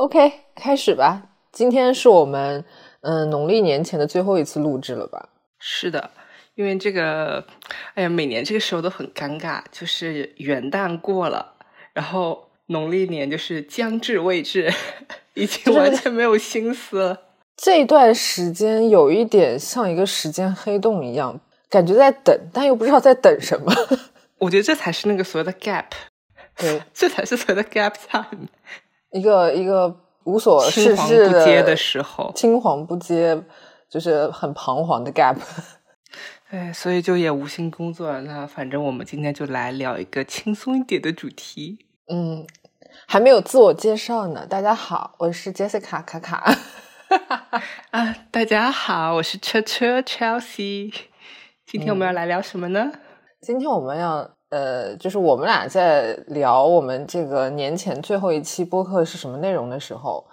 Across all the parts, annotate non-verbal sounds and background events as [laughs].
OK，开始吧。今天是我们嗯农历年前的最后一次录制了吧？是的，因为这个，哎呀，每年这个时候都很尴尬，就是元旦过了，然后农历年就是将至未至，[laughs] 已经完全没有心思了。这段时间有一点像一个时间黑洞一样，感觉在等，但又不知道在等什么。[laughs] 我觉得这才是那个所谓的 gap，对，[laughs] 这才是所谓的 gap time。一个一个无所事青事黄不接的时候，青黄不接，就是很彷徨的 gap。[laughs] 哎，所以就也无心工作了。那反正我们今天就来聊一个轻松一点的主题。嗯，还没有自我介绍呢。大家好，我是 Jessica 卡卡。[laughs] 啊，大家好，我是车车 Chelsea。今天我们要来聊什么呢？今天我们要呃，就是我们俩在聊我们这个年前最后一期播客是什么内容的时候，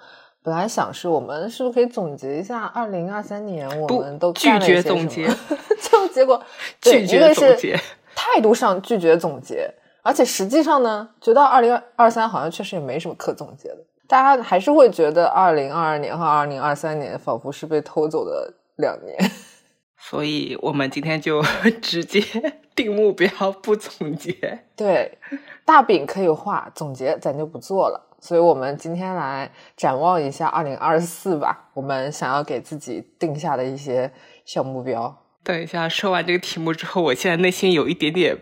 本来想是我们是不是可以总结一下二零二三年我们都拒绝总结 [laughs] 就结果对拒绝总结态度上拒绝总结，而且实际上呢，觉得二零二三好像确实也没什么可总结的，大家还是会觉得二零二二年和二零二三年仿佛是被偷走的两年。所以我们今天就 [laughs] 直接 [laughs] 定目标，不总结。对，大饼可以画，总结咱就不做了。所以我们今天来展望一下二零二四吧，我们想要给自己定下的一些小目标。等一下，说完这个题目之后，我现在内心有一点点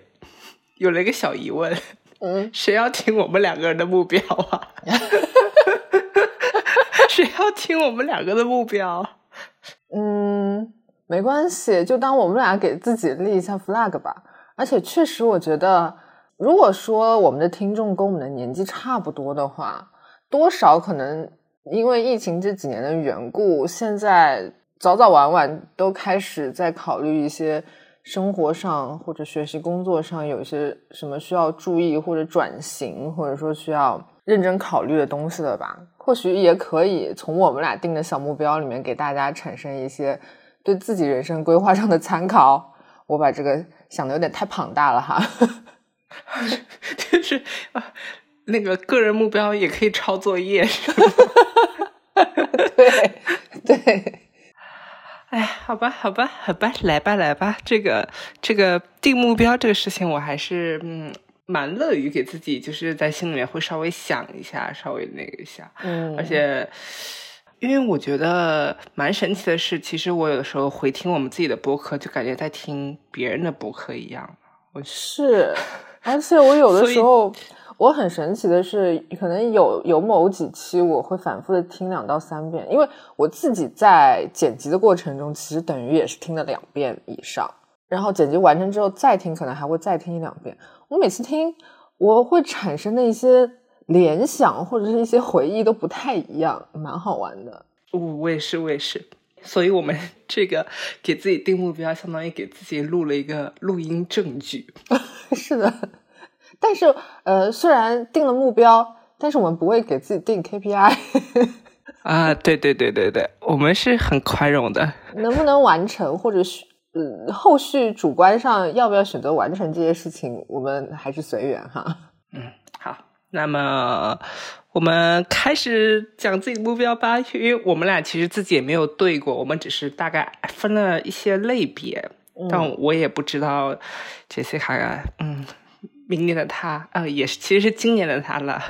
有了一个小疑问：嗯，谁要听我们两个人的目标啊？[laughs] 谁要听我们两个的目标？嗯，没关系，就当我们俩给自己立一下 flag 吧。而且确实，我觉得，如果说我们的听众跟我们的年纪差不多的话，多少可能因为疫情这几年的缘故，现在早早晚晚都开始在考虑一些生活上或者学习工作上有一些什么需要注意或者转型，或者说需要认真考虑的东西了吧？或许也可以从我们俩定的小目标里面给大家产生一些对自己人生规划上的参考。我把这个想的有点太庞大了哈。[laughs] 就是啊，那个个人目标也可以抄作业，[laughs] 是吗？对对，[laughs] 哎，好吧，好吧，好吧，来吧，来吧，这个这个定目标这个事情，我还是嗯蛮乐于给自己，就是在心里面会稍微想一下，稍微那个一下，嗯，而且。因为我觉得蛮神奇的是，其实我有的时候回听我们自己的播客，就感觉在听别人的播客一样。我是，[laughs] 而且我有的时候，我很神奇的是，可能有有某几期我会反复的听两到三遍，因为我自己在剪辑的过程中，其实等于也是听了两遍以上，然后剪辑完成之后再听，可能还会再听一两遍。我每次听，我会产生的一些联想或者是一些回忆都不太一样，蛮好玩的。我我也是，我也是。所以我们 [laughs] 这个给自己定目标，相当于给自己录了一个录音证据。[laughs] 是的，但是呃，虽然定了目标，但是我们不会给自己定 KPI，[laughs] 啊，对对对对对，我们是很宽容的。能不能完成，或者是呃后续主观上要不要选择完成这些事情，我们还是随缘哈。嗯，好，那么我们开始讲自己的目标吧。因为我们俩其实自己也没有对过，我们只是大概分了一些类别，但我也不知道杰西卡，嗯，明年的他，呃，也是其实是今年的他了，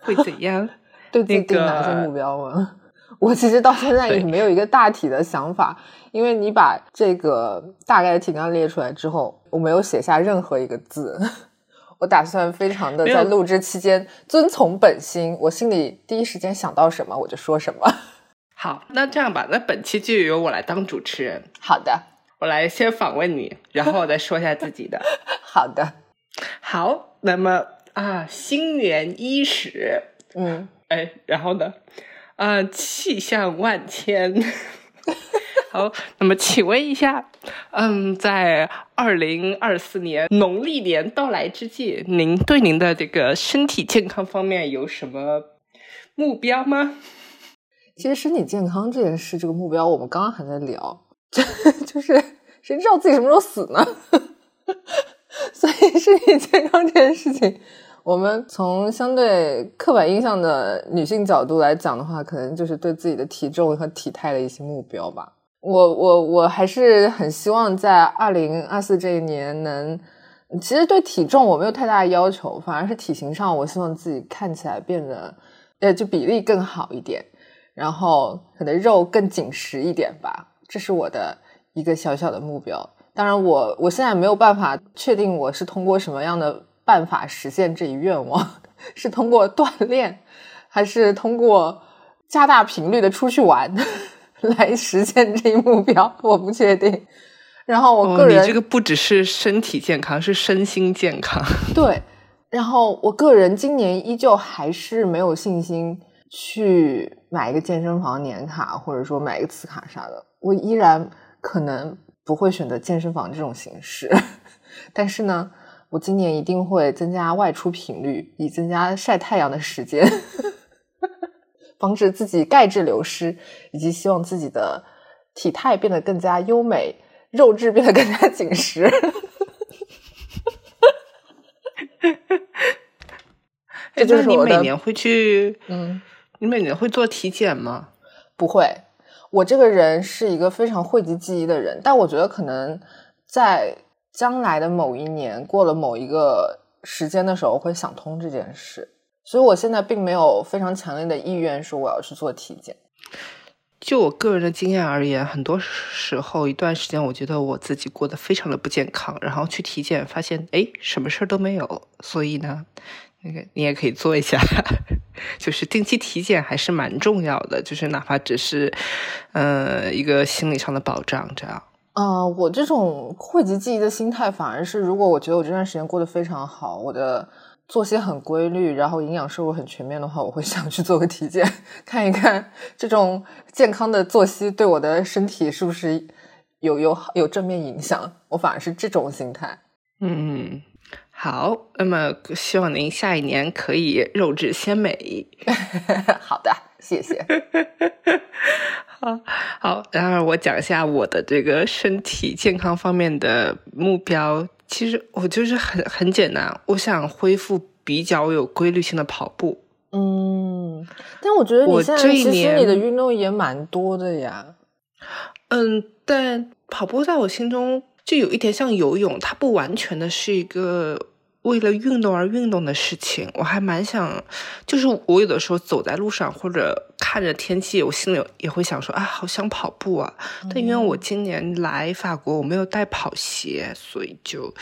会怎样？[laughs] 对自己定哪些目标吗？[laughs] 我其实到现在也没有一个大体的想法，因为你把这个大概的提纲列出来之后，我没有写下任何一个字。我打算非常的在录制期间遵从本心，我心里第一时间想到什么我就说什么。[laughs] 好，那这样吧，那本期就由我来当主持人，好的，我来先访问你，然后我再说一下自己的。[laughs] 好的，好，那么啊，新年伊始，嗯，哎，然后呢，啊，气象万千。好，那么请问一下，嗯，在二零二四年农历年到来之际，您对您的这个身体健康方面有什么目标吗？其实身体健康这件事，这个目标我们刚刚还在聊，[laughs] 就是谁知道自己什么时候死呢？[laughs] 所以身体健康这件事情，我们从相对刻板印象的女性角度来讲的话，可能就是对自己的体重和体态的一些目标吧。我我我还是很希望在二零二四这一年能，其实对体重我没有太大的要求，反而是体型上，我希望自己看起来变得，呃，就比例更好一点，然后可能肉更紧实一点吧，这是我的一个小小的目标。当然，我我现在没有办法确定我是通过什么样的办法实现这一愿望，[laughs] 是通过锻炼，还是通过加大频率的出去玩。[laughs] 来实现这一目标，我不确定。然后我个人，你这个不只是身体健康，是身心健康。[laughs] 对。然后我个人今年依旧还是没有信心去买一个健身房年卡，或者说买一个磁卡啥的。我依然可能不会选择健身房这种形式。[laughs] 但是呢，我今年一定会增加外出频率，以增加晒太阳的时间。防止自己钙质流失，以及希望自己的体态变得更加优美，肉质变得更加紧实。[laughs] 这就是你每年会去，嗯，你每年会做体检吗？不会，我这个人是一个非常讳疾忌医的人，但我觉得可能在将来的某一年，过了某一个时间的时候，会想通这件事。所以，我现在并没有非常强烈的意愿说我要去做体检。就我个人的经验而言，很多时候一段时间，我觉得我自己过得非常的不健康，然后去体检，发现哎，什么事儿都没有。所以呢，那个你也可以做一下，[laughs] 就是定期体检还是蛮重要的，就是哪怕只是呃一个心理上的保障，这样。啊，我这种讳疾忌医的心态，反而是如果我觉得我这段时间过得非常好，我的。作息很规律，然后营养摄入很全面的话，我会想去做个体检，[laughs] 看一看这种健康的作息对我的身体是不是有有有正面影响。我反而是这种心态。嗯，好，那么希望您下一年可以肉质鲜美。[laughs] 好的，谢谢。[laughs] 好好，然后我讲一下我的这个身体健康方面的目标。其实我就是很很简单，我想恢复比较有规律性的跑步。嗯，但我觉得你现在其实你的运动也蛮多的呀。嗯，但跑步在我心中就有一点像游泳，它不完全的是一个。为了运动而运动的事情，我还蛮想，就是我有的时候走在路上或者看着天气，我心里也会想说，啊，好想跑步啊！但因为我今年来法国，我没有带跑鞋，所以就，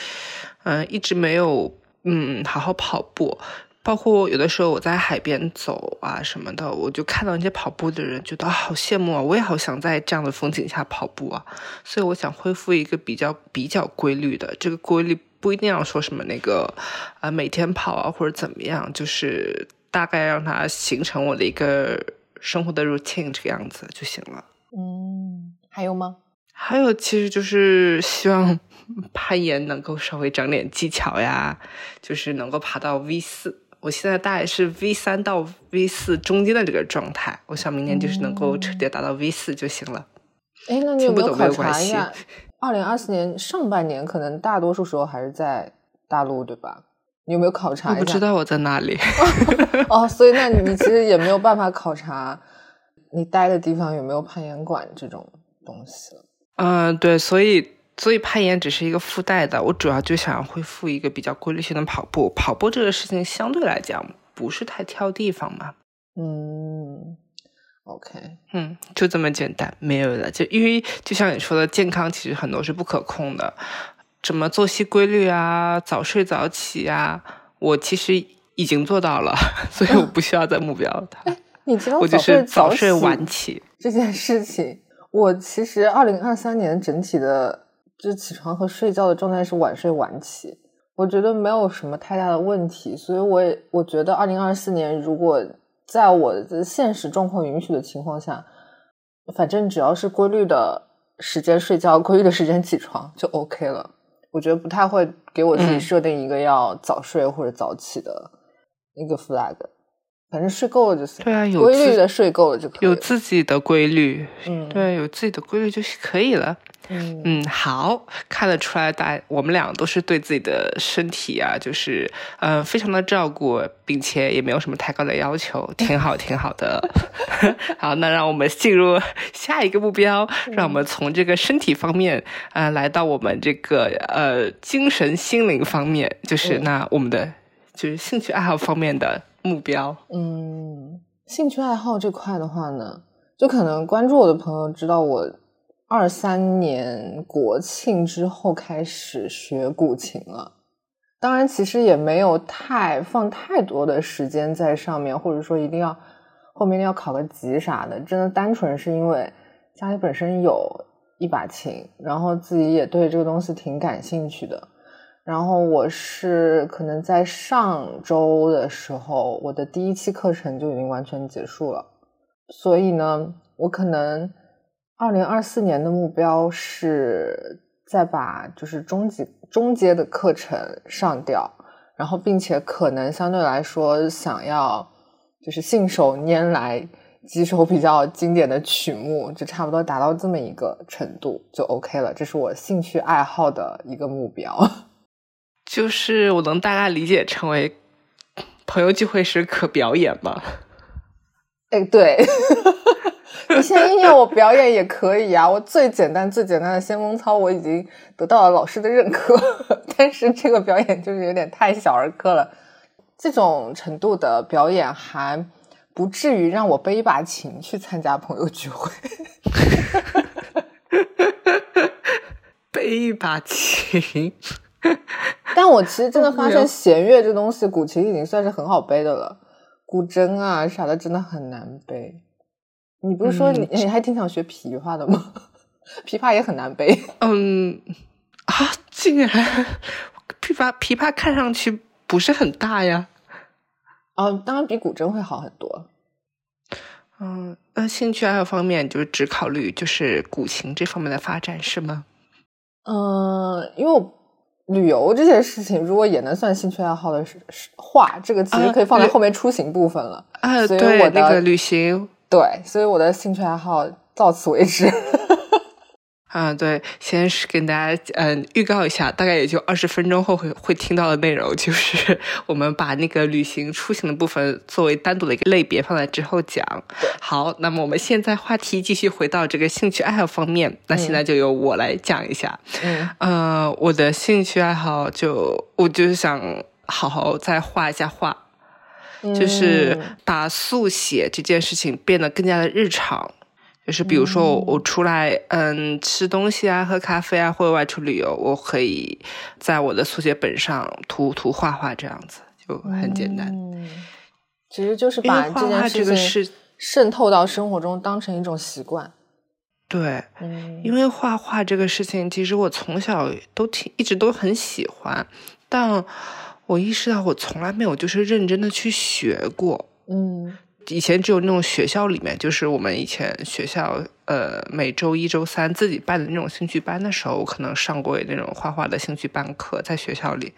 嗯，一直没有，嗯，好好跑步。包括有的时候我在海边走啊什么的，我就看到那些跑步的人，觉得好羡慕啊！我也好想在这样的风景下跑步啊！所以我想恢复一个比较比较规律的这个规律。不一定要说什么那个啊，每天跑啊或者怎么样，就是大概让它形成我的一个生活的 routine 这个样子就行了。嗯，还有吗？还有，其实就是希望 [laughs] 攀岩能够稍微长点技巧呀，就是能够爬到 V 四。我现在大概是 V 三到 V 四中间的这个状态，我想明年就是能够彻底达到 V 四就行了。哎，那你有没有考察一下？二零二四年上半年，可能大多数时候还是在大陆，对吧？你有没有考察？我不知道我在哪里。[laughs] 哦，所以那你其实也没有办法考察你待的地方有没有攀岩馆这种东西了。嗯，对，所以所以攀岩只是一个附带的，我主要就想恢复一个比较规律性的跑步。跑步这个事情相对来讲不是太挑地方嘛。嗯。OK，嗯，就这么简单，没有了。就因为就像你说的，健康其实很多是不可控的，什么作息规律啊，早睡早起啊，我其实已经做到了，[laughs] 所以我不需要再目标它。你知道我就是早睡晚起这件事情，我其实二零二三年整体的就起床和睡觉的状态是晚睡晚起，我觉得没有什么太大的问题，所以我也我觉得二零二四年如果。在我的现实状况允许的情况下，反正只要是规律的时间睡觉，规律的时间起床就 OK 了。我觉得不太会给我自己设定一个要早睡或者早起的一个 flag。反正睡够了就行。对啊，有规律的睡够了就可以了。有自己的规律，嗯对，有自己的规律就可以了。嗯嗯，好，看得出来大我们俩都是对自己的身体啊，就是嗯、呃非常的照顾，并且也没有什么太高的要求，挺好，挺好的。[laughs] [laughs] 好，那让我们进入下一个目标，让我们从这个身体方面，呃，来到我们这个呃精神心灵方面，就是嗯那我们的就是兴趣爱好方面的目标。嗯，兴趣爱好这块的话呢，就可能关注我的朋友知道我二三年国庆之后开始学古琴了。当然，其实也没有太放太多的时间在上面，或者说一定要后面要考个级啥的。真的单纯是因为家里本身有一把琴，然后自己也对这个东西挺感兴趣的。然后我是可能在上周的时候，我的第一期课程就已经完全结束了，所以呢，我可能二零二四年的目标是再把就是中级中阶的课程上掉，然后并且可能相对来说想要就是信手拈来几首比较经典的曲目，就差不多达到这么一个程度就 OK 了，这是我兴趣爱好的一个目标。就是我能大概理解成为朋友聚会时可表演吗？哎，对，[laughs] 你现在硬要我表演也可以啊。我最简单、最简单的先锋操我已经得到了老师的认可，[laughs] 但是这个表演就是有点太小儿科了。这种程度的表演还不至于让我背一把琴去参加朋友聚会。[laughs] 背一把琴，[laughs] 但我其实真的发现弦乐这东西，古琴已经算是很好背的了，古筝啊啥的真的很难背。你不是说你、嗯你还挺想学琵琶的吗？[laughs] 琵琶也很难背。嗯啊，竟然琵琶琵琶看上去不是很大呀。哦，当然比古筝会好很多。嗯，那兴趣爱好方面就是只考虑就是古琴这方面的发展是吗？嗯，因为我旅游这件事情，如果也能算兴趣爱好的话，这个其实啊可以放在后面出行部分了。啊，所以对，我的那个旅行对，所以我的兴趣爱好到此为止。啊，对，先是跟大家嗯预告一下，大概也就二十分钟后会会听到的内容，就是我们把那个旅行出行的部分作为单独的一个类别放在之后讲。好，那么我们现在话题继续回到这个兴趣爱好方面，那现在就由我来讲一下。嗯呃，我的兴趣爱好就我就是想好好再画一下画，就是嗯把速写这件事情变得更加的日常。就是比如说我我出来嗯吃东西啊、喝咖啡啊，或者外出旅游，我可以在我的速写本上涂涂画画，这样子就很简单。嗯其实就是把画画这件个事情渗透到生活中，当成一种习惯。对，嗯因为画画这个事情，其实我从小都挺一直都很喜欢，但我意识到我从来没有就是认真的去学过。嗯以前只有那种学校里面，就是我们以前学校呃每周一周三自己办的那种兴趣班的时候，我可能上过那种画画的兴趣班课，在学校里。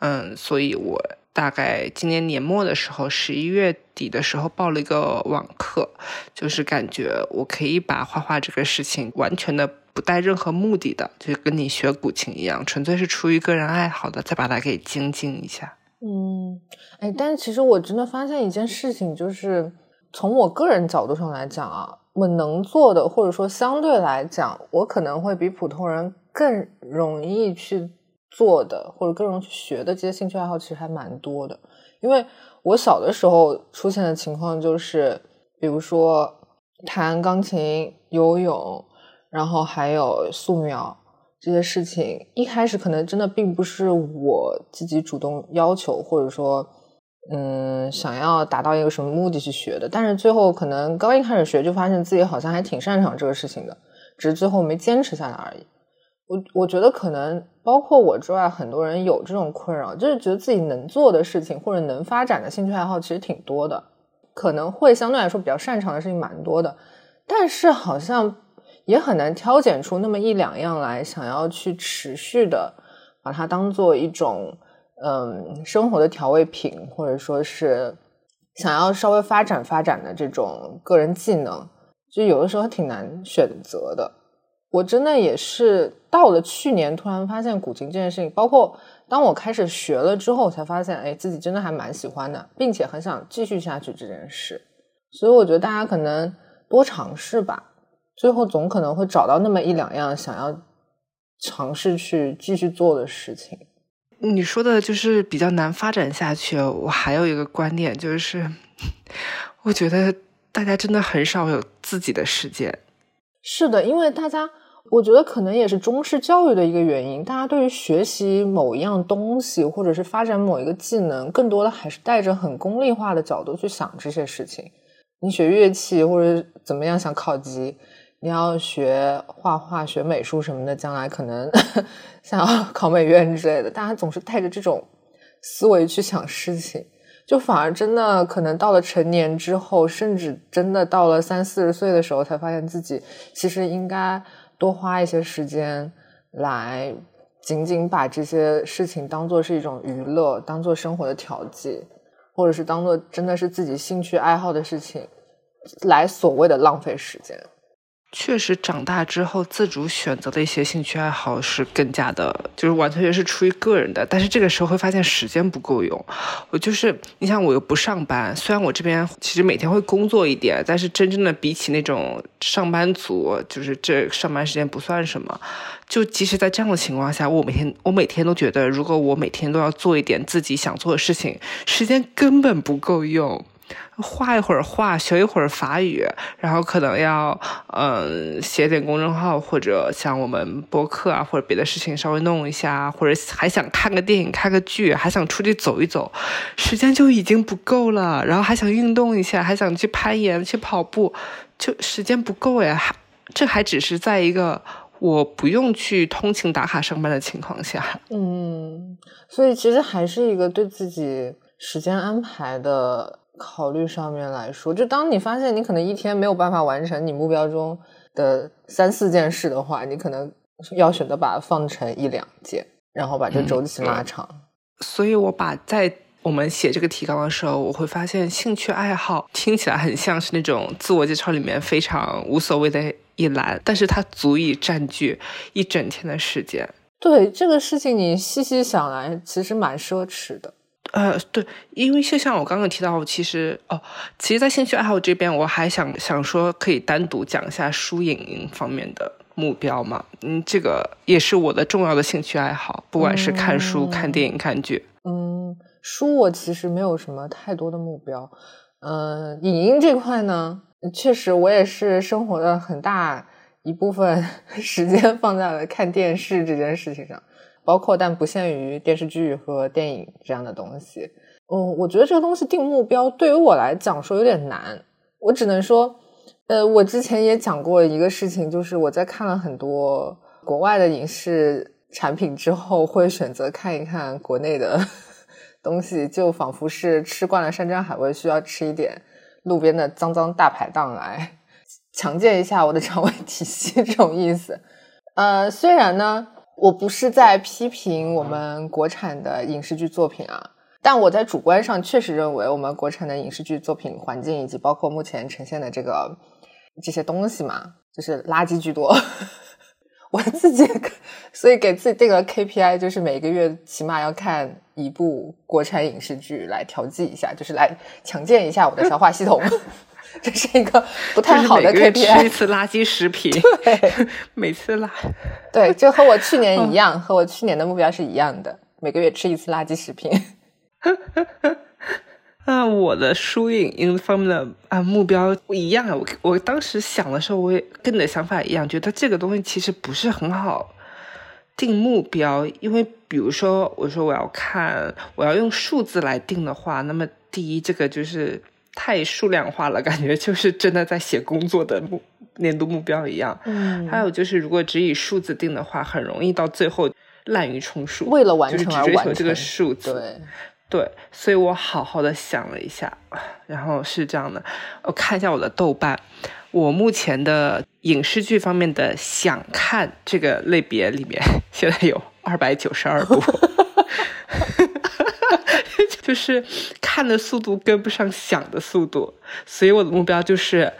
嗯，所以我大概今年年末的时候，十一月底的时候报了一个网课，就是感觉我可以把画画这个事情完全的不带任何目的的，就跟你学古琴一样，纯粹是出于个人爱好的，再把它给精进一下。嗯，哎，但是其实我真的发现一件事情，就是从我个人角度上来讲啊，我能做的，或者说相对来讲，我可能会比普通人更容易去做的，或者更容易去学的这些兴趣爱好，其实还蛮多的。因为我小的时候出现的情况就是，比如说弹钢琴、游泳，然后还有素描。这些事情一开始可能真的并不是我自己主动要求，或者说，嗯，想要达到一个什么目的去学的。但是最后可能刚一开始学，就发现自己好像还挺擅长这个事情的，只是最后没坚持下来而已。我我觉得可能包括我之外，很多人有这种困扰，就是觉得自己能做的事情或者能发展的兴趣爱好其实挺多的，可能会相对来说比较擅长的事情蛮多的，但是好像。也很难挑拣出那么一两样来，想要去持续的把它当做一种嗯生活的调味品，或者说是想要稍微发展发展的这种个人技能，就有的时候挺难选择的。我真的也是到了去年，突然发现古琴这件事情，包括当我开始学了之后，才发现，哎，自己真的还蛮喜欢的，并且很想继续下去这件事。所以我觉得大家可能多尝试吧，最后总可能会找到那么一两样想要尝试去继续做的事情。你说的就是比较难发展下去。我还有一个观点就是，我觉得大家真的很少有自己的时间。是的，因为大家。我觉得可能也是中式教育的一个原因，大家对于学习某一样东西，或者是发展某一个技能，更多的还是带着很功利化的角度去想这些事情。你学乐器或者怎么样想考级，你要学画画、学美术什么的，将来可能 [laughs] 想要考美院之类的，大家总是带着这种思维去想事情，就反而真的可能到了成年之后，甚至真的到了三四十岁的时候，才发现自己其实应该。多花一些时间来，仅仅把这些事情当做是一种娱乐，当做生活的调剂，或者是当做真的是自己兴趣爱好的事情，来所谓的浪费时间。确实，长大之后自主选择的一些兴趣爱好是更加的，就是完全是出于个人的。但是这个时候会发现时间不够用。我就是，你想，我又不上班，虽然我这边其实每天会工作一点，但是真正的比起那种上班族，就是这上班时间不算什么。就即使在这样的情况下，我每天我每天都觉得，如果我每天都要做一点自己想做的事情，时间根本不够用。画一会儿画，学一会儿法语，然后可能要嗯写点公众号，或者像我们播客啊，或者别的事情稍微弄一下，或者还想看个电影、看个剧，还想出去走一走，时间就已经不够了。然后还想运动一下，还想去攀岩、去跑步，就时间不够呀。这还只是在一个我不用去通勤打卡上班的情况下。嗯，所以其实还是一个对自己时间安排的。考虑上面来说，就当你发现你可能一天没有办法完成你目标中的三四件事的话，你可能要选择把它放成一两件，然后把这周期拉长。所以，我把在我们写这个提纲的时候，我会发现兴趣爱好听起来很像是那种自我介绍里面非常无所谓的一栏，但是它足以占据一整天的时间。对这个事情，你细细想来，其实蛮奢侈的。呃，对，因为就像我刚刚提到，其实哦，其实，在兴趣爱好这边，我还想想说，可以单独讲一下书影音方面的目标嘛。嗯，这个也是我的重要的兴趣爱好，不管是看书、看电影、看剧。嗯，书我其实没有什么太多的目标。嗯，影音这块呢，确实我也是生活的很大一部分 [laughs] 时间放在了看电视这件事情上。包括但不限于电视剧和电影这样的东西。嗯，我觉得这个东西定目标对于我来讲说有点难。我只能说，呃，我之前也讲过一个事情，就是我在看了很多国外的影视产品之后，会选择看一看国内的 [laughs] 东西，就仿佛是吃惯了山珍海味，需要吃一点路边的脏脏大排档来强健一下我的肠胃体系 [laughs] 这种意思。呃，虽然呢。我不是在批评我们国产的影视剧作品啊，但我在主观上确实认为我们国产的影视剧作品环境以及包括目前呈现的这个这些东西嘛，就是垃圾居多。[laughs] 我自己所以给自己定了 KPI，就是每个月起码要看一部国产影视剧来调剂一下，就是来强健一下我的消化系统。这是一个不太好的 KPI。吃一次垃圾食品，对，[laughs] 每次垃，[laughs] 对，就和我去年一样，和我去年的目标是一样的，每个月吃一次垃圾食品。那 [laughs] 我的输影音方面的啊目标一样啊，我我当时想的时候，我也跟你的想法一样，觉得这个东西其实不是很好定目标，因为比如说我说我要看，我要用数字来定的话，那么第一，这个就是。太数量化了，感觉就是真的在写工作的目年度目标一样。嗯，还有就是，如果只以数字定的话，很容易到最后滥竽充数，为了完成而追求这个数字。对，对，所以我好好的想了一下，然后是这样的，我看一下我的豆瓣，我目前的影视剧方面的想看这个类别里面，[laughs] 现在有二百九十二部。[laughs] 就是看的速度跟不上想的速度，所以我的目标就是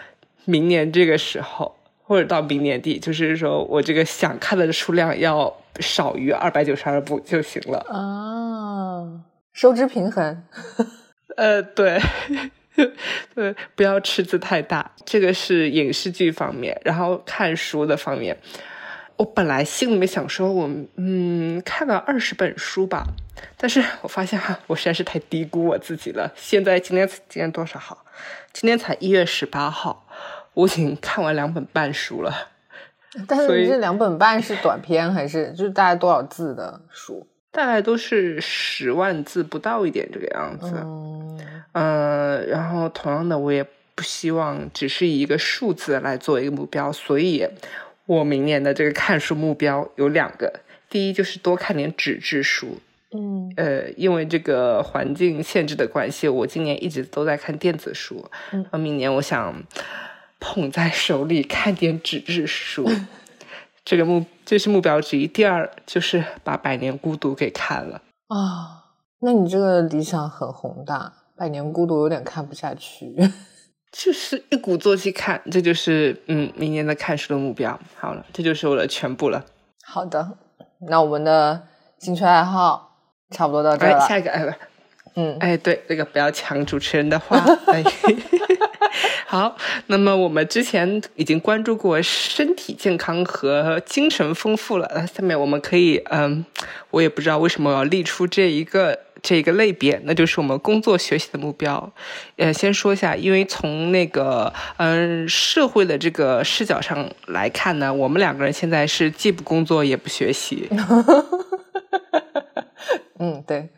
明年这个时候，或者到明年底，就是说我这个想看的数量要少于二百九十二部就行了。啊，收支平衡。[laughs] 呃，对。[laughs] 对，不要赤字太大。这个是影视剧方面，然后看书的方面，我本来心里面想说，我嗯看了二十本书吧，但是我发现哈，我实在是太低估我自己了。现在今天今天多少号？今天才一月十八号，我已经看完两本半书了。[laughs] 但是你这两本半是短篇还是就是大概多少字的书？大概都是十万字不到一点这个样子。嗯，然后同样的，我也不希望只是以一个数字来做一个目标，所以我明年的这个看书目标有两个，第一就是多看点纸质书，嗯，呃，因为这个环境限制的关系，我今年一直都在看电子书，嗯，明年我想捧在手里看点纸质书，[laughs] 这个目这是目标之一，第二就是把《百年孤独》给看了啊，那你这个理想很宏大。百年孤独有点看不下去，[laughs] 就是一鼓作气看，这就是嗯，明年的看书的目标。好了，这就是我的全部了。好的，那我们的兴趣爱好差不多到这了。下一个，哎，嗯，哎，对，那个不要抢主持人的话。[laughs] 好，那么我们之前已经关注过身体健康和精神丰富了，那下面我们可以，嗯，我也不知道为什么要立出这一个。这一个类别，那就是我们工作学习的目标。呃，先说一下，因为从那个嗯社会的这个视角上来看呢，我们两个人现在是既不工作也不学习。[laughs] [laughs] 嗯，对。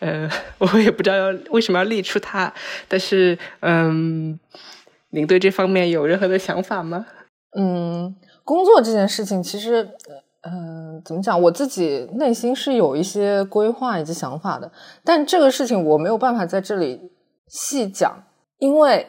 呃，[laughs] 我也不知道要为什么要立出它，但是嗯，您对这方面有任何的想法吗？嗯，工作这件事情其实。嗯，怎么讲？我自己内心是有一些规划以及想法的，但这个事情我没有办法在这里细讲，因为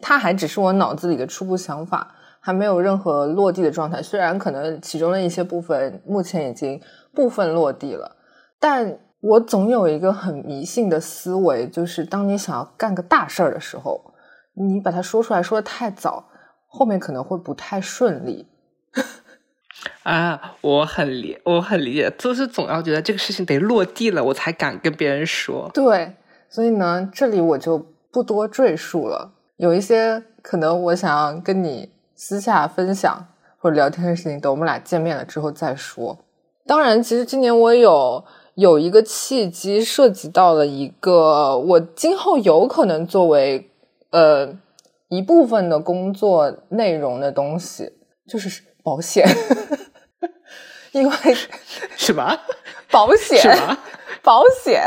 它还只是我脑子里的初步想法，还没有任何落地的状态。虽然可能其中的一些部分目前已经部分落地了，但我总有一个很迷信的思维，就是当你想要干个大事儿的时候，你把它说出来说的太早，后面可能会不太顺利。[laughs] 啊，我很理，我很理解，就是总要觉得这个事情得落地了，我才敢跟别人说。对，所以呢，这里我就不多赘述了。有一些可能我想要跟你私下分享或者聊天的事情，等我们俩见面了之后再说。当然，其实今年我有有一个契机，涉及到了一个我今后有可能作为呃一部分的工作内容的东西，就是保险。[laughs] 因为 [laughs] 什么保险？什么 [laughs] 保险？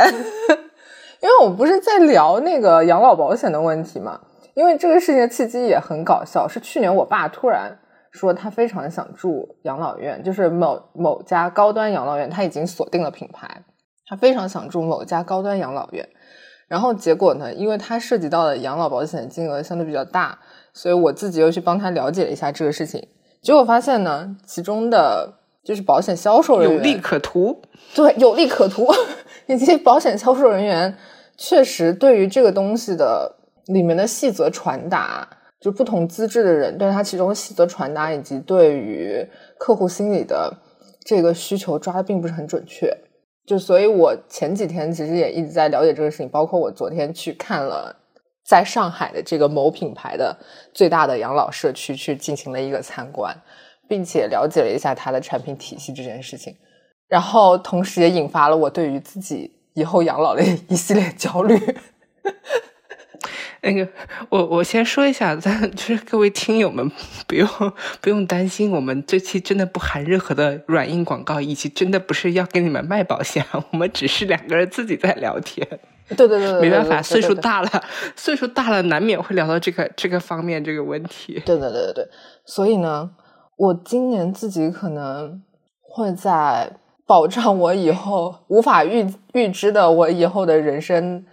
因为我不是在聊那个养老保险的问题嘛。因为这个事情的契机也很搞笑，是去年我爸突然说他非常想住养老院，就是某某家高端养老院，他已经锁定了品牌，他非常想住某家高端养老院。然后结果呢，因为他涉及到的养老保险金额相对比较大，所以我自己又去帮他了解了一下这个事情，结果发现呢，其中的。就是保险销售人员有利可图，对，有利可图，[laughs] 以及保险销售人员确实对于这个东西的里面的细则传达，就不同资质的人对他其中细则传达，以及对于客户心理的这个需求抓的并不是很准确。就所以，我前几天其实也一直在了解这个事情，包括我昨天去看了在上海的这个某品牌的最大的养老社区，去进行了一个参观。并且了解了一下它的产品体系这件事情，然后同时也引发了我对于自己以后养老的一系列焦虑。[laughs] 那个，我我先说一下，咱就是各位听友们不用不用担心，我们这期真的不含任何的软硬广告，以及真的不是要给你们卖保险，我们只是两个人自己在聊天。对对对，没办法，岁数大了，岁数大了难免会聊到这个这个方面这个问题。对对对对对，所以呢。我今年自己可能会在保障我以后无法预预知的我以后的人生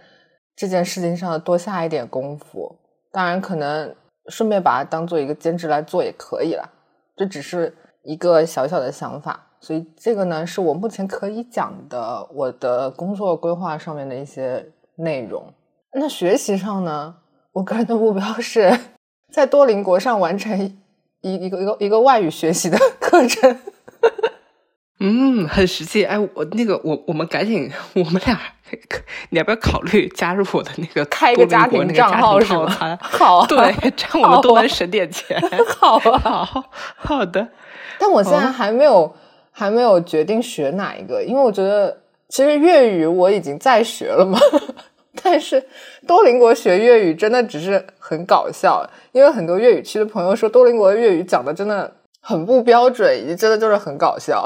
这件事情上多下一点功夫。当然，可能顺便把它当做一个兼职来做也可以了。这只是一个小小的想法，所以这个呢是我目前可以讲的我的工作规划上面的一些内容。那学习上呢，我个人的目标是在多邻国上完成一一个一个一个外语学习的课程。嗯，很实际。哎，我那个我我们赶紧，我们俩，你要不要考虑加入我的那个开一个家庭账号是吗？好，对，这样我们都能省点钱。[laughs] 好啊，好好的。[laughs] 但我现在还没有还没有决定学哪一个，因为我觉得其实粤语我已经在学了嘛。[laughs] 但是多邻国学粤语真的只是很搞笑，因为很多粤语区的朋友说多邻国的粤语讲的真的很不标准，以及真的就是很搞笑，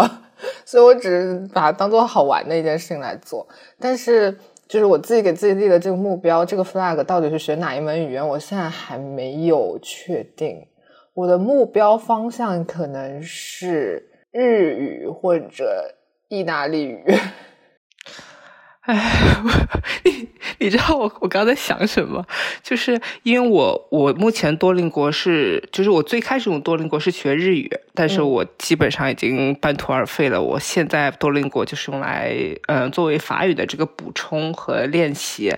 所以我只是把它当做好玩的一件事情来做。但是就是我自己给自己立的这个目标，这个 flag 到底是学哪一门语言，我现在还没有确定。我的目标方向可能是日语或者意大利语。[laughs] 哎，你你知道我我刚才想什么？就是因为我我目前多邻国是，就是我最开始用多邻国是学日语，但是我基本上已经半途而废了。我现在多邻国就是用来嗯作为法语的这个补充和练习。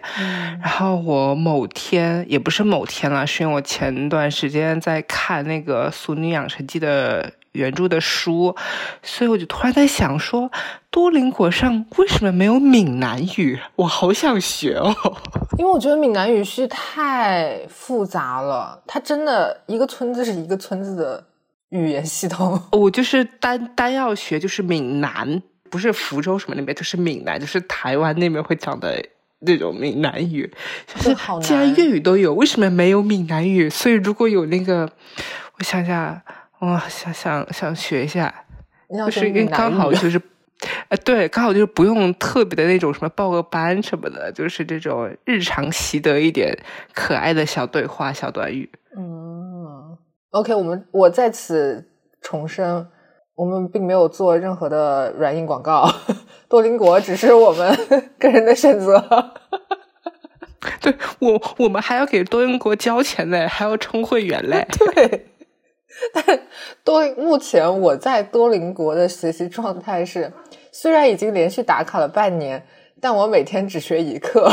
然后我某天也不是某天了，是因为我前段时间在看那个《俗女养成记》的。原著的书，所以我就突然在想说，多邻国上为什么没有闽南语？我好想学哦！[laughs] 因为我觉得闽南语是太复杂了，它真的一个村子是一个村子的语言系统。[laughs] 我就是单单要学，就是闽南，不是福州什么那边，就是闽南，就是台湾那边会讲的那种闽南语。就是既然粤语都有，为什么没有闽南语？所以如果有那个，我想想。哇，想想想学一下，就是因为刚好就是，呃，对，刚好就是不用特别的那种什么报个班什么的，就是这种日常习得一点可爱的小对话、小短语。嗯，OK，我们我在此重申，我们并没有做任何的软硬广告，多邻国只是我们 [laughs] 个人的选择。对我，我们还要给多邻国交钱嘞，还要充会员嘞。[laughs] 对。[laughs] 但多目前我在多邻国的学习状态是，虽然已经连续打卡了半年，但我每天只学一课，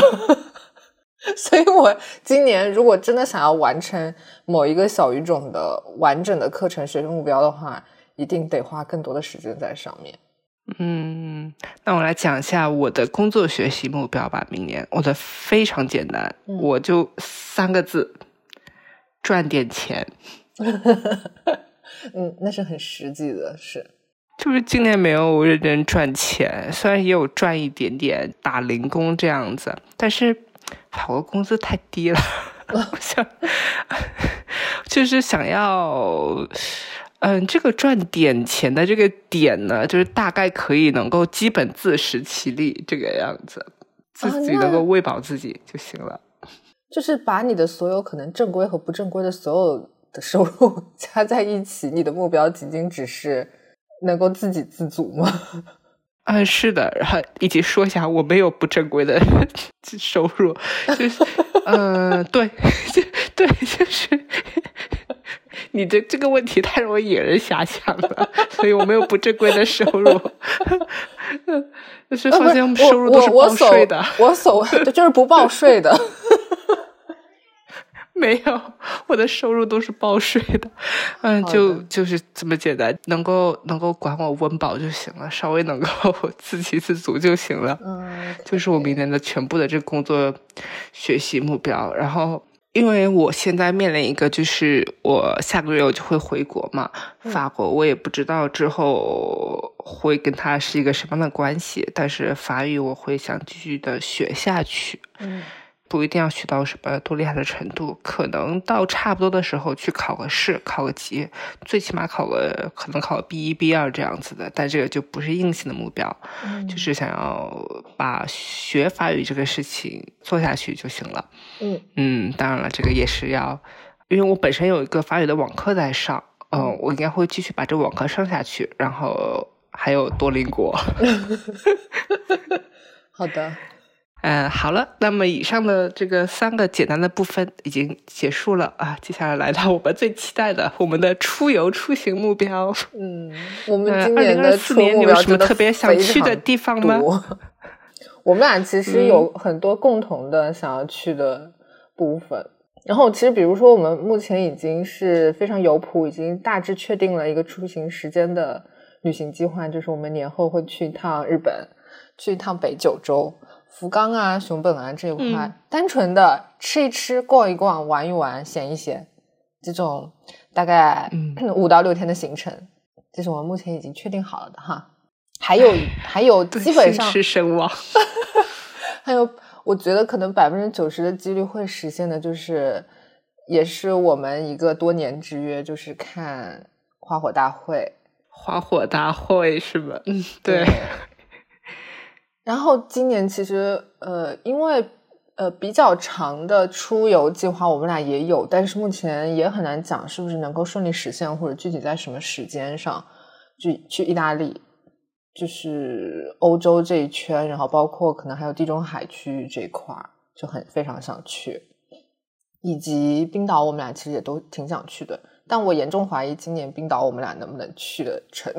[laughs] 所以我今年如果真的想要完成某一个小语种的完整的课程学习目标的话，一定得花更多的时间在上面。嗯，那我来讲一下我的工作学习目标吧。明年我的非常简单，我就三个字：赚点钱。[laughs] 嗯，那是很实际的是。就是今年没有认真赚钱，虽然也有赚一点点打零工这样子，但是法国工资太低了。[laughs] 我想，[laughs] 就是想要，嗯，这个赚点钱的这个点呢，就是大概可以能够基本自食其力这个样子，自己能够喂饱自己就行了。就是把你的所有可能正规和不正规的所有。的收入 [laughs] 加在一起，你的目标仅仅只是能够自给自足吗？[laughs] 啊，是的。然后一起说一下，我没有不正规的 [laughs] 收入，就是，嗯，对，就对，就是你的这个问题太容易引人遐想了，所以我没有不正规的收入。就是发现收入都是报税的，我所就是不报税的。[laughs] 没有，我的收入都是报税的，嗯，就就是这么简单，能够能够管我温饱就行了，稍微能够 [laughs] 自给自足就行了，嗯，就是我明年的全部的这个工作学习目标。然后，因为我现在面临一个，就是我下个月我就会回国嘛，法国，我也不知道之后会跟他是一个什么样的关系，但是法语我会想继续的学下去，嗯。不一定要学到什么多厉害的程度，可能到差不多的时候去考个试，考个级，最起码考个可能考个 B 一 B 二这样子的。但这个就不是硬性的目标，就是想要把学法语这个事情做下去就行了。嗯嗯，当然了，这个也是要，因为我本身有一个法语的网课在上，嗯，我应该会继续把这网课上下去，然后还有多邻国。好的。嗯，好了，那么以上的这个三个简单的部分已经结束了啊，接下来来到我们最期待的我们的出游出行目标。嗯，我们今年的四年有什么特别想去的地方吗？我们俩其实有很多共同的想要去的部分。然后，其实比如说，我们目前已经是非常有谱，已经大致确定了一个出行时间的旅行计划，就是我们年后会去一趟日本，去一趟北九州、福冈啊、熊本啊这一块，单纯的吃一吃、逛一逛、玩一玩、闲一闲，这种大概 [clears throat] 五到六天的行程，这是我们目前已经确定好了的哈。还有还有，基本上是身亡，[laughs] 还有。我觉得可能百分之九十的几率会实现的，就是也是我们一个多年之约，就是看花火大会。花火大会是吧？嗯，对。然后今年其实呃，因为呃比较长的出游计划，我们俩也有，但是目前也很难讲是不是能够顺利实现，或者具体在什么时间上去去意大利。就是欧洲这一圈，然后包括可能还有地中海区域这一块，就很非常想去，以及冰岛，我们俩其实也都挺想去的。但我严重怀疑今年冰岛我们俩能不能去得成。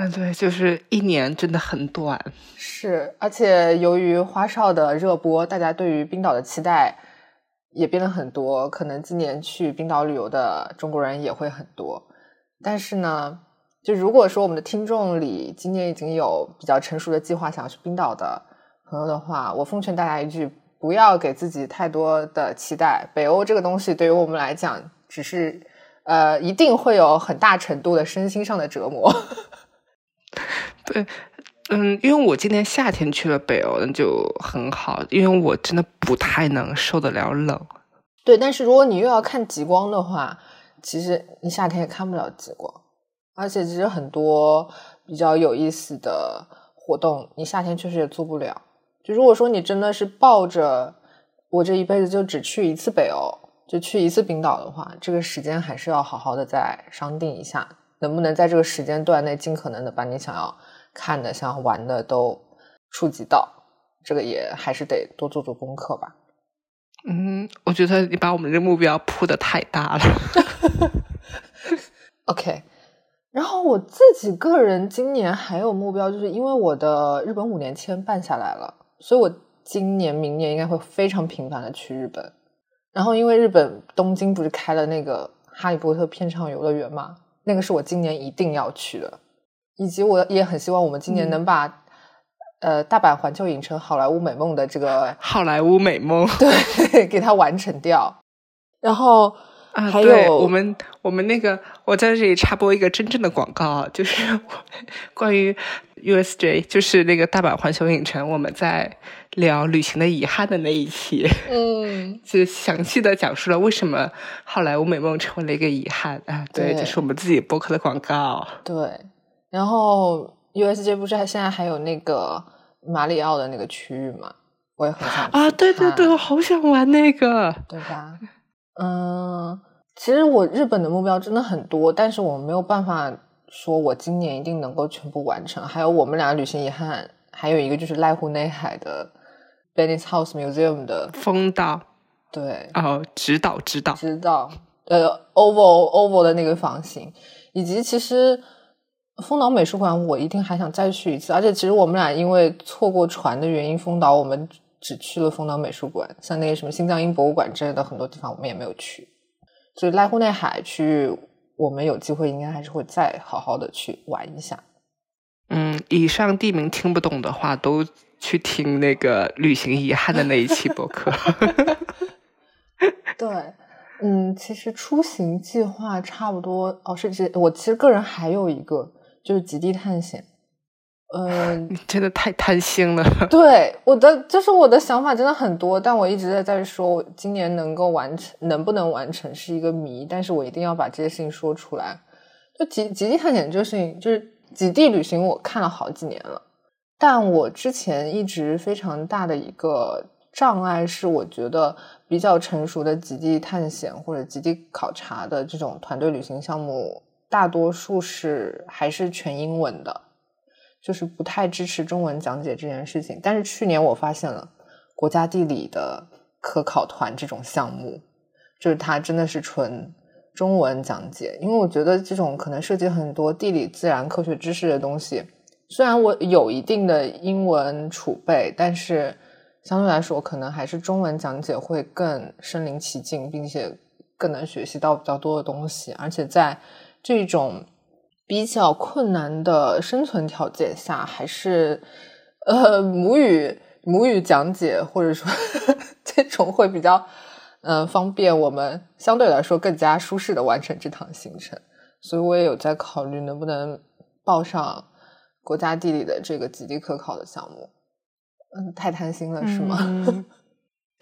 嗯，对，就是一年真的很短。是，而且由于花少的热播，大家对于冰岛的期待也变得很多，可能今年去冰岛旅游的中国人也会很多。但是呢？就如果说我们的听众里今年已经有比较成熟的计划想要去冰岛的朋友的话，我奉劝大家一句：不要给自己太多的期待。北欧这个东西对于我们来讲，只是呃，一定会有很大程度的身心上的折磨。[laughs] [laughs] 对，嗯，因为我今年夏天去了北欧，那就很好，因为我真的不太能受得了冷。对，但是如果你又要看极光的话，其实你夏天也看不了极光。而且其实很多比较有意思的活动，你夏天确实也做不了。就如果说你真的是抱着我这一辈子就只去一次北欧，就去一次冰岛的话，这个时间还是要好好的再商定一下，能不能在这个时间段内尽可能的把你想要看的、想要玩的都触及到。这个也还是得多做做功课吧。嗯，我觉得你把我们这目标铺的太大了。OK。然后我自己个人今年还有目标，就是因为我的日本五年签办下来了，所以我今年、明年应该会非常频繁的去日本。然后因为日本东京不是开了那个哈利波特片场游乐园嘛，那个是我今年一定要去的。以及我也很希望我们今年能把呃大阪环球影城好莱坞美梦的这个好莱坞美梦 [laughs] 对给它完成掉。然后。啊，还有我们我们那个，我在这里插播一个真正的广告啊，就是 [laughs] 关于 USJ，就是那个大阪环球影城，我们在聊旅行的遗憾的那一期，嗯，[laughs] 就详细的讲述了为什么好莱坞美梦成为了一个遗憾啊，对，就是我们自己播客的广告。对，然后 USJ 不是还现在还有那个马里奥的那个区域吗？我也很想啊，对对对，我好想玩那个，对吧？[laughs] 嗯，其实我日本的目标真的很多，但是我没有办法说我今年一定能够全部完成。还有我们俩旅行遗憾，还有一个就是濑户内海的 Bennett's House Museum 的风岛，对，哦，指导指导指导，呃，Oval Oval 的那个房型，以及其实丰岛美术馆，我一定还想再去一次。而且其实我们俩因为错过船的原因，丰岛我们。只去了丰岛美术馆，像那个什么新疆英博物馆之类的很多地方，我们也没有去。所以濑户内海区域，我们有机会应该还是会再好好的去玩一下。嗯，以上地名听不懂的话，都去听那个旅行遗憾的那一期博客。[laughs] 对，嗯，其实出行计划差不多哦，是这我其实个人还有一个就是极地探险。嗯，你 [laughs] 真的太贪心了。[laughs] 对，我的就是我的想法真的很多，但我一直在在说，我今年能够完成，能不能完成是一个谜。但是我一定要把这些事情说出来。就极极地探险这个事情，就是极地旅行，我看了好几年了。但我之前一直非常大的一个障碍是，我觉得比较成熟的极地探险或者极地考察的这种团队旅行项目，大多数是还是全英文的。就是不太支持中文讲解这件事情，但是去年我发现了国家地理的科考团这种项目，就是它真的是纯中文讲解，因为我觉得这种可能涉及很多地理自然科学知识的东西，虽然我有一定的英文储备，但是相对来说，可能还是中文讲解会更身临其境，并且更能学习到比较多的东西。而且在这种比较困难的生存条件下，还是呃母语母语讲解，或者说这种会比较嗯方便我们相对来说更加舒适的完成这趟行程。所以我也有在考虑能不能报上。国家地理的这个极地科考的项目，嗯，太贪心了是吗？[laughs]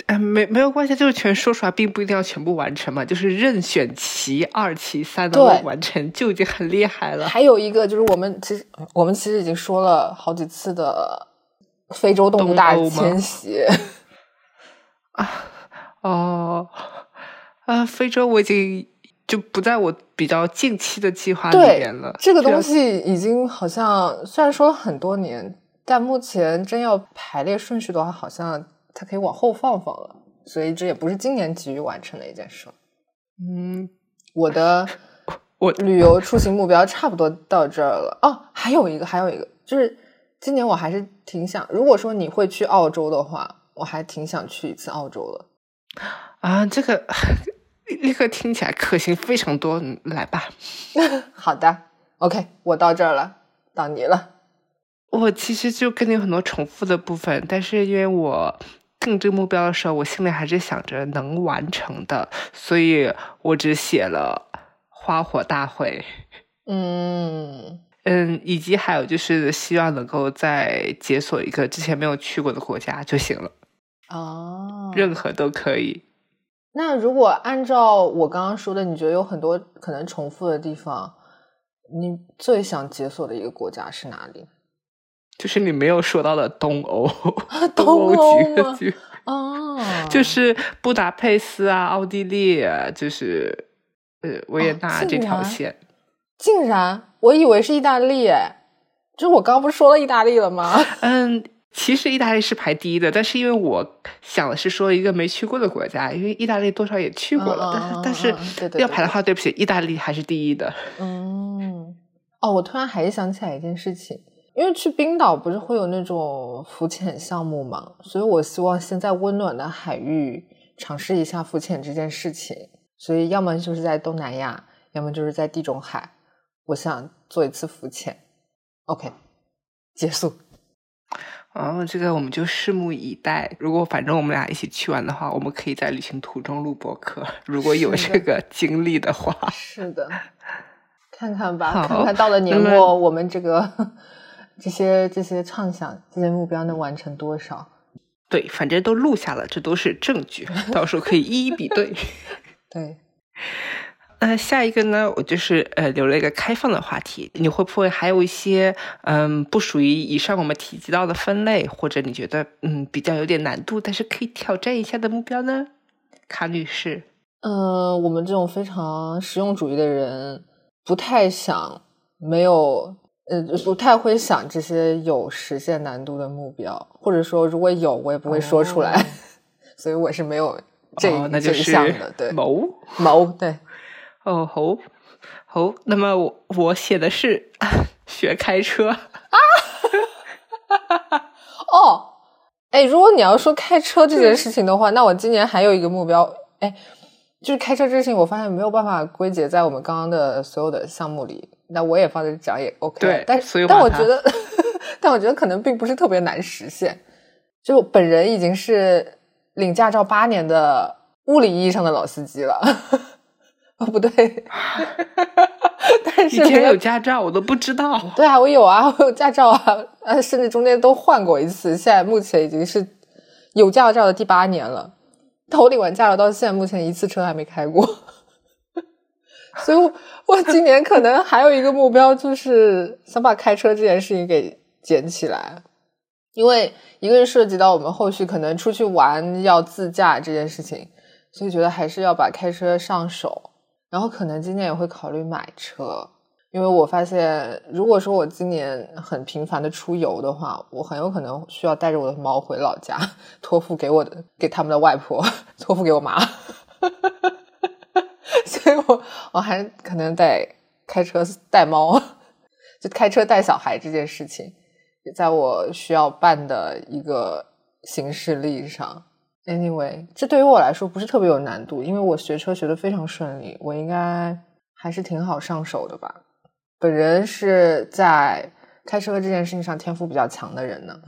哎，没没有关系，就是全说出来，并不一定要全部完成嘛，就是任选其二、其三的完成就已经很厉害了。还有一个就是我们其实我们其实已经说了好几次的非洲动物大迁徙啊哦啊，非洲我已经。就不在我比较近期的计划里面了。这个东西已经好像虽然说了很多年，但目前真要排列顺序的话，好像它可以往后放放了。所以这也不是今年急于完成的一件事。嗯，我的 [laughs] 我旅游出行目标差不多到这儿了。哦，还有一个，还有一个，就是今年我还是挺想，如果说你会去澳洲的话，我还挺想去一次澳洲的。啊，这个。立刻听起来可行非常多，来吧。[laughs] 好的，OK，我到这儿了，到你了。我其实就跟你有很多重复的部分，但是因为我定这个目标的时候，我心里还是想着能完成的，所以我只写了花火大会。嗯嗯，以及还有就是希望能够再解锁一个之前没有去过的国家就行了。哦，任何都可以。那如果按照我刚刚说的，你觉得有很多可能重复的地方，你最想解锁的一个国家是哪里？就是你没有说到的东欧，[laughs] 东欧局？[laughs] 哦，就是布达佩斯啊，奥地利，就是呃维也纳这条线。竟然，我以为是意大利，哎，就是我刚刚不是说了意大利了吗？[laughs] 嗯。其实意大利是排第一的，但是因为我想的是说一个没去过的国家，因为意大利多少也去过了，但是但是要排的话，对不起，意大利还是第一的。嗯，哦，我突然还是想起来一件事情，因为去冰岛不是会有那种浮潜项目嘛，所以我希望先在温暖的海域尝试一下浮潜这件事情。所以要么就是在东南亚，要么就是在地中海，我想做一次浮潜。OK，结束。哦，这个我们就拭目以待。如果反正我们俩一起去玩的话，我们可以在旅行途中录播客。如果有这个经历的话，是的，[laughs] 看看吧，看看到了年末，我们这个这些这些畅想、这些目标能完成多少？对，反正都录下了，这都是证据，[laughs] 到时候可以一一比对。[laughs] 对。[laughs] 那下一个呢？我就是呃留了一个开放的话题，你会不会还有一些嗯不属于以上我们提及到的分类，或者你觉得嗯比较有点难度，但是可以挑战一下的目标呢？卡女士，嗯，我们这种非常实用主义的人，不太想没有呃不太会想这些有实现难度的目标，或者说如果有我也不会说出来，[laughs] 所以我是没有这这一项的，对谋。[laughs] 谋对。哦，好，好，那么我我写的是 [laughs] 学开车。啊，哦，哎，如果你要说开车这件事情的话，那我今年还有一个目标，哎，就是开车这件事情，我发现没有办法归结在我们刚刚的所有的项目里，那我也放在讲也 OK，对，但是但我觉得，但我觉得可能并不是特别难实现，就本人已经是领驾照八年的物理意义上的老司机了。[laughs] 哦，不对，[laughs] 但是以前有驾照我都不知道。对啊，我有啊，我有驾照啊，呃，甚至中间都换过一次。现在目前已经是有驾照的第八年了，但我领完驾照到现在，目前一次车还没开过。所以，我我今年可能还有一个目标，就是想把开车这件事情给捡起来，因为一个是涉及到我们后续可能出去玩要自驾这件事情，所以觉得还是要把开车上手。然后可能今年也会考虑买车，因为我发现，如果说我今年很频繁的出游的话，我很有可能需要带着我的猫回老家，托付给我的给他们的外婆，托付给我妈，[laughs] 所以我我还可能得开车带猫，[laughs] 就开车带小孩这件事情，在我需要办的一个行事历上。Anyway，这对于我来说不是特别有难度，因为我学车学的非常顺利，我应该还是挺好上手的吧。本人是在开车这件事情上天赋比较强的人呢。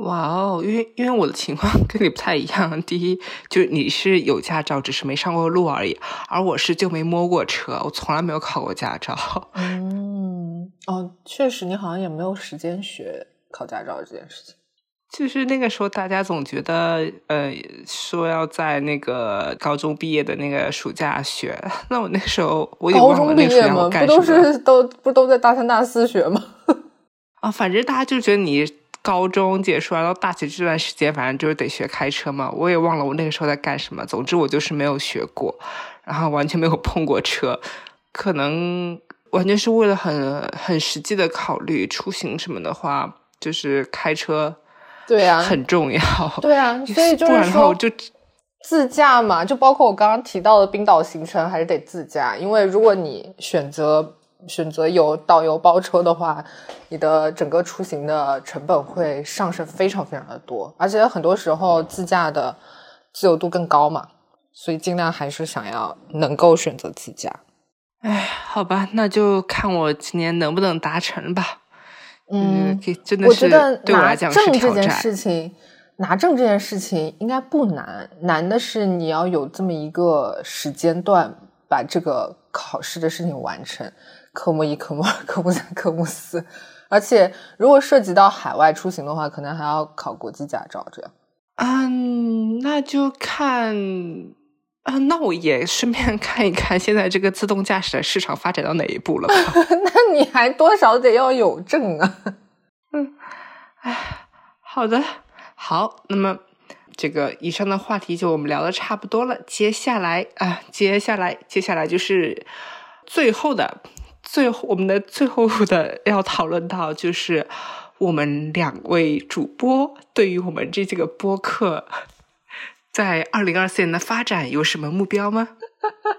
哇哦，因为因为我的情况 [laughs] 跟你不太一样。第一，就是你是有驾照，只是没上过路而已；而我是就没摸过车，我从来没有考过驾照。嗯，[laughs] 哦，确实，你好像也没有时间学考驾照这件事情。就是那个时候，大家总觉得，呃，说要在那个高中毕业的那个暑假学。[laughs] 那我那时候，我高中毕业吗？不都是都不都在大三、大四学吗？啊，反正大家就觉得你高中结束，然后大学这段时间，反正就是得学开车嘛。我也忘了我那个时候在干什么。总之，我就是没有学过，然后完全没有碰过车，可能完全是为了很很实际的考虑出行什么的话，就是开车。对啊，很重要。对啊，[laughs] 所以就是说，就自驾嘛，就包括我刚刚提到的冰岛行程，还是得自驾。因为如果你选择选择有导游包车的话，你的整个出行的成本会上升非常非常的多，而且很多时候自驾的自由度更高嘛，所以尽量还是想要能够选择自驾。哎，好吧，那就看我今年能不能达成吧。嗯，真的是对我来讲证这件事情，拿证这件事情应该不难，难的是你要有这么一个时间段把这个考试的事情完成。科目一、科目二、科目三、科目四，而且如果涉及到海外出行的话，可能还要考国际驾照。这样，嗯，那就看。啊，那我也顺便看一看现在这个自动驾驶的市场发展到哪一步了吧？[laughs] 那你还多少得要有证啊？嗯，哎，好的，好，那么这个以上的话题就我们聊的差不多了，接下来啊，接下来接下来就是最后的最后我们的最后 [laughs] 的要讨论到就是我们两位主播对于我们这几个播客。在二零二四年的发展有什么目标吗？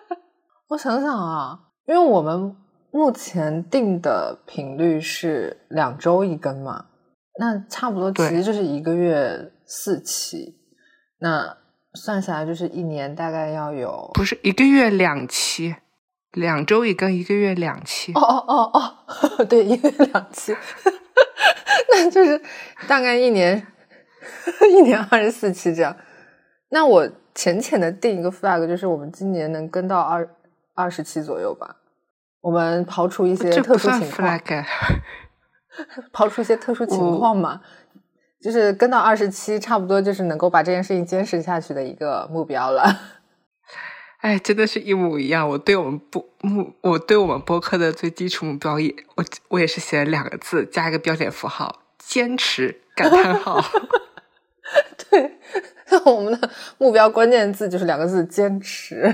[laughs] 我想想啊，因为我们目前定的频率是两周一根嘛，那差不多其实就是一个月四期，那算下来就是一年大概要有不是一个月两期，两周一更，一个月两期。哦哦哦哦，[laughs] 对，一个月两期，[laughs] 那就是大概一年 [laughs] 一年二十四期这样。那我浅浅的定一个 flag，就是我们今年能跟到二二十期左右吧。我们刨除一些特殊情况，刨除一些特殊情况嘛，就是跟到二十期，差不多就是能够把这件事情坚持下去的一个目标了。哎，真的是一模一样。我对我们播目，我对我们播客的最基础目标也，我我也是写了两个字，加一个标点符号，坚持感叹号。[laughs] 对。[laughs] 我们的目标关键字就是两个字：坚持。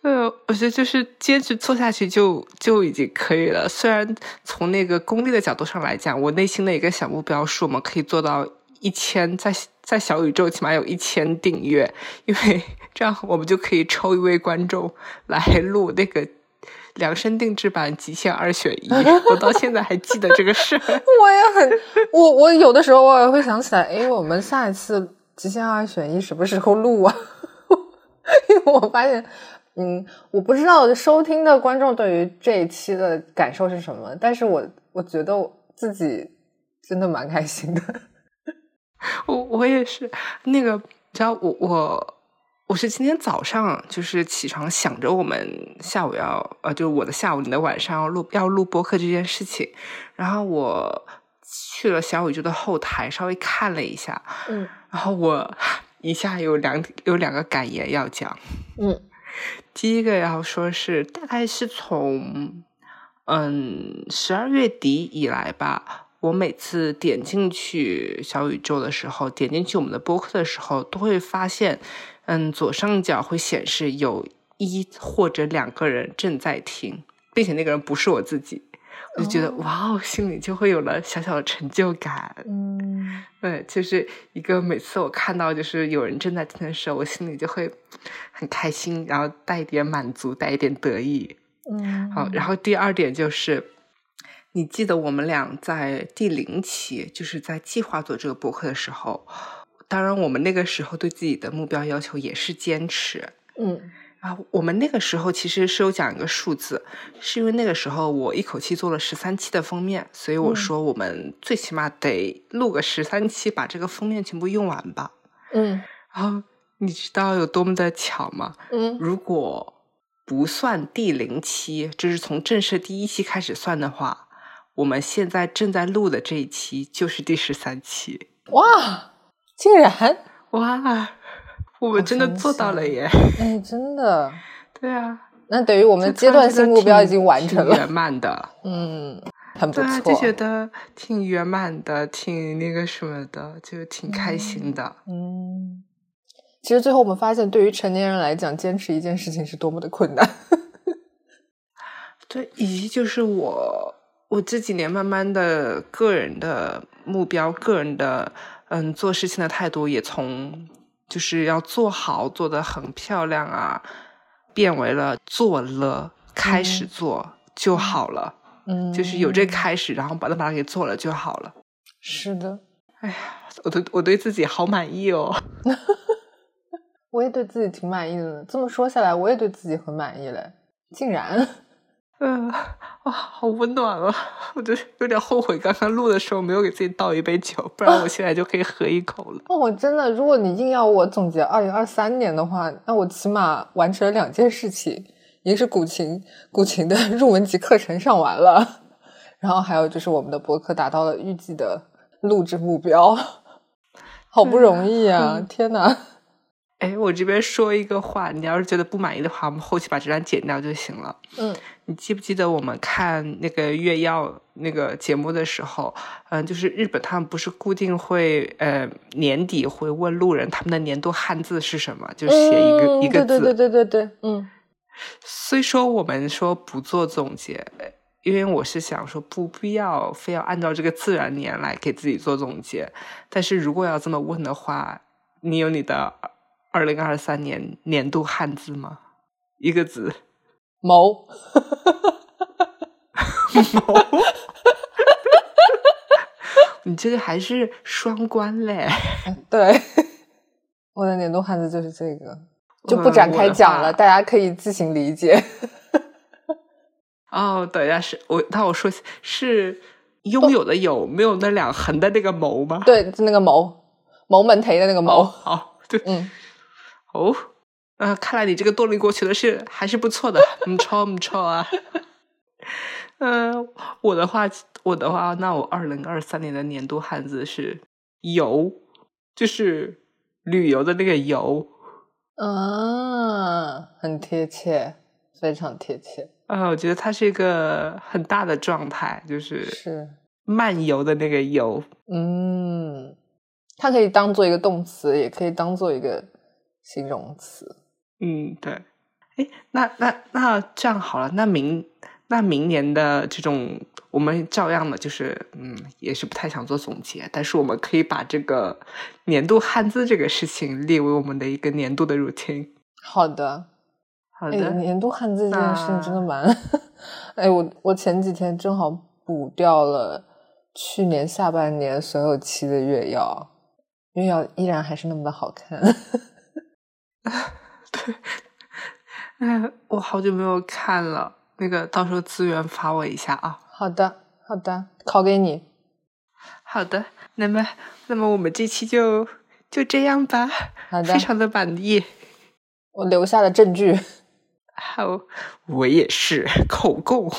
呃，我觉得就是坚持做下去就就已经可以了。虽然从那个功利的角度上来讲，我内心的一个小目标是我们可以做到一千，在在小宇宙起码有一千订阅，因为 [laughs] 这样我们就可以抽一位观众来录那个量身定制版极限二选一。[laughs] 我到现在还记得这个事。[laughs] 我也很，我我有的时候我也会想起来，哎，我们下一次。极限二选一什么时候录啊？因为我发现，嗯，我不知道收听的观众对于这一期的感受是什么，但是我我觉得自己真的蛮开心的。[laughs] 我我也是，那个，你知道我我我是今天早上就是起床想着我们下午要呃，就是我的下午，你的晚上要录要录播客这件事情，然后我。去了小宇宙的后台，稍微看了一下，嗯，然后我一下有两有两个感言要讲，嗯，[laughs] 第一个要说是大概是从嗯十二月底以来吧，我每次点进去小宇宙的时候，点进去我们的播客的时候，都会发现，嗯，左上角会显示有一或者两个人正在听，并且那个人不是我自己。我就觉得哇哦，心里就会有了小小的成就感。嗯，对，就是一个每次我看到就是有人正在听的时候，我心里就会很开心，然后带一点满足，带一点得意。嗯，好，然后第二点就是，你记得我们俩在第零期，就是在计划做这个博客的时候，当然我们那个时候对自己的目标要求也是坚持。嗯啊，我们那个时候其实是有讲一个数字，是因为那个时候我一口气做了十三期的封面，所以我说我们最起码得录个十三期，把这个封面全部用完吧。嗯然后你知道有多么的巧吗？嗯如果不算第零期，就是从正式第一期开始算的话，我们现在正在录的这一期就是第十三期。哇，竟然哇，我们真的做到了耶！哎，真的，[laughs] 对啊，那等于我们阶段性目标已经完成了，圆满的。嗯，很不对啊，错，就觉得挺圆满的，挺那个什么的，就挺开心的。嗯。其实最后我们发现，对于成年人来讲，坚持一件事情是多么的困难。[laughs] 对，以及就是我我这几年慢慢的个人的目标，个人的嗯做事情的态度，也从就是要做好，做得很漂亮啊，变为了做了，开始做就好了，嗯，就是有这开始，然后把它把它给做了就好了。是的，哎呀我对我对自己好满意哦。[laughs] 我也对自己挺满意的呢。这么说下来，我也对自己很满意嘞。竟然，[laughs] 嗯哇，好温暖啊！[laughs] 我就有点后悔刚刚录的时候没有给自己倒一杯酒，不然我现在就可以喝一口了。[laughs] 那我真的，如果你硬要我总结二零二三年的话，那我起码完成了两件事情，一个是古琴古琴的入门级课程上完了，然后还有就是我们的博客达到了预计的录制目标，好不容易啊！嗯天哪，哎，我这边说一个话，你要是觉得不满意的话，我们后期把这段剪掉就行了。嗯你记不记得我们看那个月曜那个节目的时候，嗯，就是日本他们不是固定会呃年底会问路人他们的年度汉字是什么，就写一个、嗯一个字。对对对对对对，嗯虽说我们说不做总结，因为我是想说不必要非要按照这个自然年来给自己做总结，但是如果要这么问的话，你有你的二零二三年年度汉字吗？一个字，[laughs] 谋，[laughs] 你这个还是双关嘞。[laughs] 对，我的年度汉字就是这个，就不嗯展开讲了，大家可以自行理解。哦，等一下，是我，那我说是拥有的有，没有那两横的那个谋吗？对，就那个谋，谋门忒的那个哦，谋，好，对，嗯。哦，啊，看来你这个动力过去的是还是不错的，不错不错啊。嗯、我的话，我的话，那我二零二三年的年度汉字是“游”，就是旅游的那个“游啊，很贴切，非常贴切，”。啊，我觉得它是一个很大的状态，就是是，漫游的那个“游嗯，它可以当做一个动词，也可以当做一个形容词。”。嗯，对。哎，那那那这样好了，那明那明年的这种，我们照样的就是，嗯，也是不太想做总结，但是我们可以把这个年度汉字这个事情列为我们的一个年度的 routine。好的，哎，好的，年度汉字这件事情真的那蛮……哎，我我前几天正好补掉了去年下半年所有期的月曜，月曜依然还是那么的好看。[laughs] 哎，我好久没有看了，那个到时候资源发我一下啊。好的，好的，考给你。好的，那么那么我们这期就就这样吧，好的非，常的满意。我留下了证据。好，我也是口供。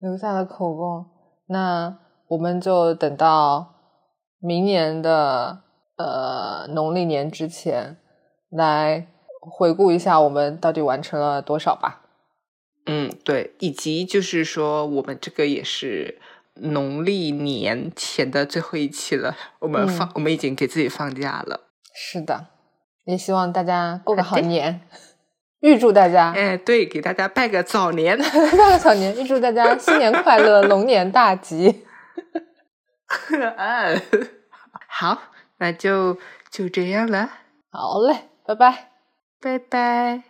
留下了口供，那我们就等到明年的呃农历年之前来回顾一下我们到底完成了多少吧。嗯，对，以及就是说，我们这个也是农历年前的最后一期了，我们放，嗯我们已经给自己放假了。是的，也希望大家过个好年，预祝大家哎，对，给大家拜个早年。[laughs] 拜个早年，预祝大家新年快乐，[laughs] 龙年大吉。[laughs] 嗯，好，那就就这样了，好嘞，拜拜。拜拜。